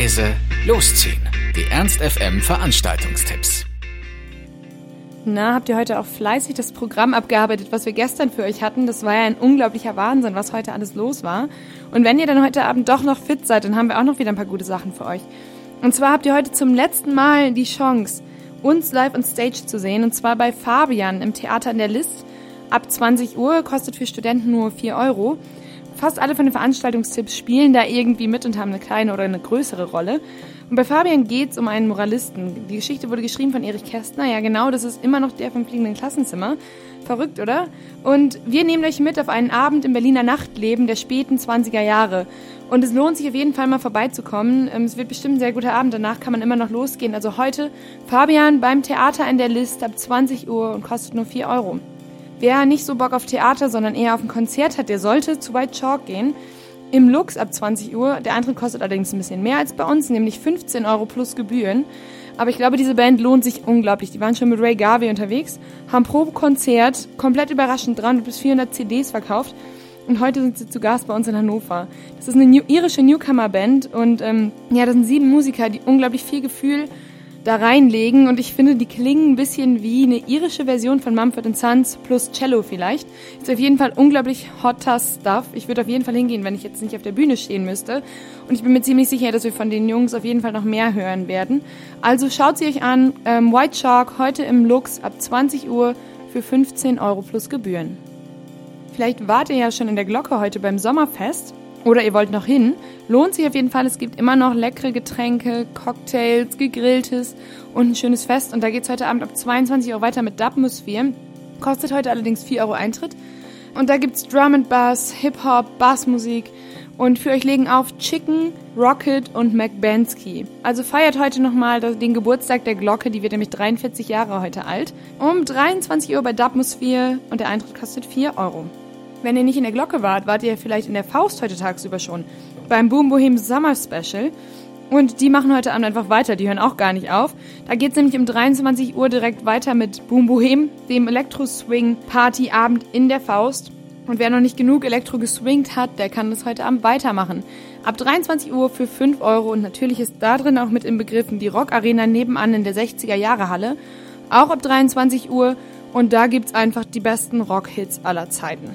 leise, losziehen. Die Ernst FM Veranstaltungstipps. Na, habt ihr heute auch fleißig das Programm abgearbeitet, was wir gestern für euch hatten? Das war ja ein unglaublicher Wahnsinn, was heute alles los war. Und wenn ihr dann heute Abend doch noch fit seid, dann haben wir auch noch wieder ein paar gute Sachen für euch. Und zwar habt ihr heute zum letzten Mal die Chance, uns live on stage zu sehen. Und zwar bei Fabian im Theater in der List. Ab 20 Uhr kostet für Studenten nur 4 Euro. Fast alle von den Veranstaltungstipps spielen da irgendwie mit und haben eine kleine oder eine größere Rolle. Und bei Fabian geht's um einen Moralisten. Die Geschichte wurde geschrieben von Erich Kästner. Ja, genau, das ist immer noch der vom fliegenden Klassenzimmer. Verrückt, oder? Und wir nehmen euch mit auf einen Abend im Berliner Nachtleben der späten 20er Jahre. Und es lohnt sich auf jeden Fall mal vorbeizukommen. Ähm, es wird bestimmt ein sehr guter Abend. Danach kann man immer noch losgehen. Also heute Fabian beim Theater in der List ab 20 Uhr und kostet nur 4 Euro. Wer nicht so Bock auf Theater, sondern eher auf ein Konzert hat, der sollte zu White Chalk gehen. Im Lux ab 20 Uhr. Der Eintritt kostet allerdings ein bisschen mehr als bei uns, nämlich 15 Euro plus Gebühren. Aber ich glaube, diese Band lohnt sich unglaublich. Die waren schon mit Ray Garvey unterwegs, haben pro Konzert komplett überraschend 300 bis 400 CDs verkauft. Und heute sind sie zu Gast bei uns in Hannover. Das ist eine irische Newcomer-Band und ähm, ja, das sind sieben Musiker, die unglaublich viel Gefühl da reinlegen und ich finde, die klingen ein bisschen wie eine irische Version von Mumford Sons plus Cello vielleicht. Ist auf jeden Fall unglaublich hotter Stuff. Ich würde auf jeden Fall hingehen, wenn ich jetzt nicht auf der Bühne stehen müsste. Und ich bin mir ziemlich sicher, dass wir von den Jungs auf jeden Fall noch mehr hören werden. Also schaut sie euch an. Ähm, White Shark heute im Lux ab 20 Uhr für 15 Euro plus Gebühren. Vielleicht wart ihr ja schon in der Glocke heute beim Sommerfest oder ihr wollt noch hin, lohnt sich auf jeden Fall. Es gibt immer noch leckere Getränke, Cocktails, gegrilltes und ein schönes Fest. Und da geht's heute Abend ab 22 Uhr weiter mit Dubmosphere. Kostet heute allerdings 4 Euro Eintritt. Und da gibt's Drum and Bass, Hip-Hop, Bassmusik. Und für euch legen auf Chicken, Rocket und McBansky. Also feiert heute nochmal den Geburtstag der Glocke, die wird nämlich 43 Jahre heute alt. Um 23 Uhr bei Dubmosphere und der Eintritt kostet 4 Euro. Wenn ihr nicht in der Glocke wart, wart ihr vielleicht in der Faust heute tagsüber schon. Beim Boom Bohem Summer Special. Und die machen heute Abend einfach weiter, die hören auch gar nicht auf. Da geht's nämlich um 23 Uhr direkt weiter mit Boom Bohem, dem Elektro-Swing-Party-Abend in der Faust. Und wer noch nicht genug Elektro geswingt hat, der kann das heute Abend weitermachen. Ab 23 Uhr für 5 Euro und natürlich ist da drin auch mit im Begriffen die Rock Arena nebenan in der 60er Jahre Halle. Auch ab 23 Uhr und da gibt's einfach die besten Rock-Hits aller Zeiten.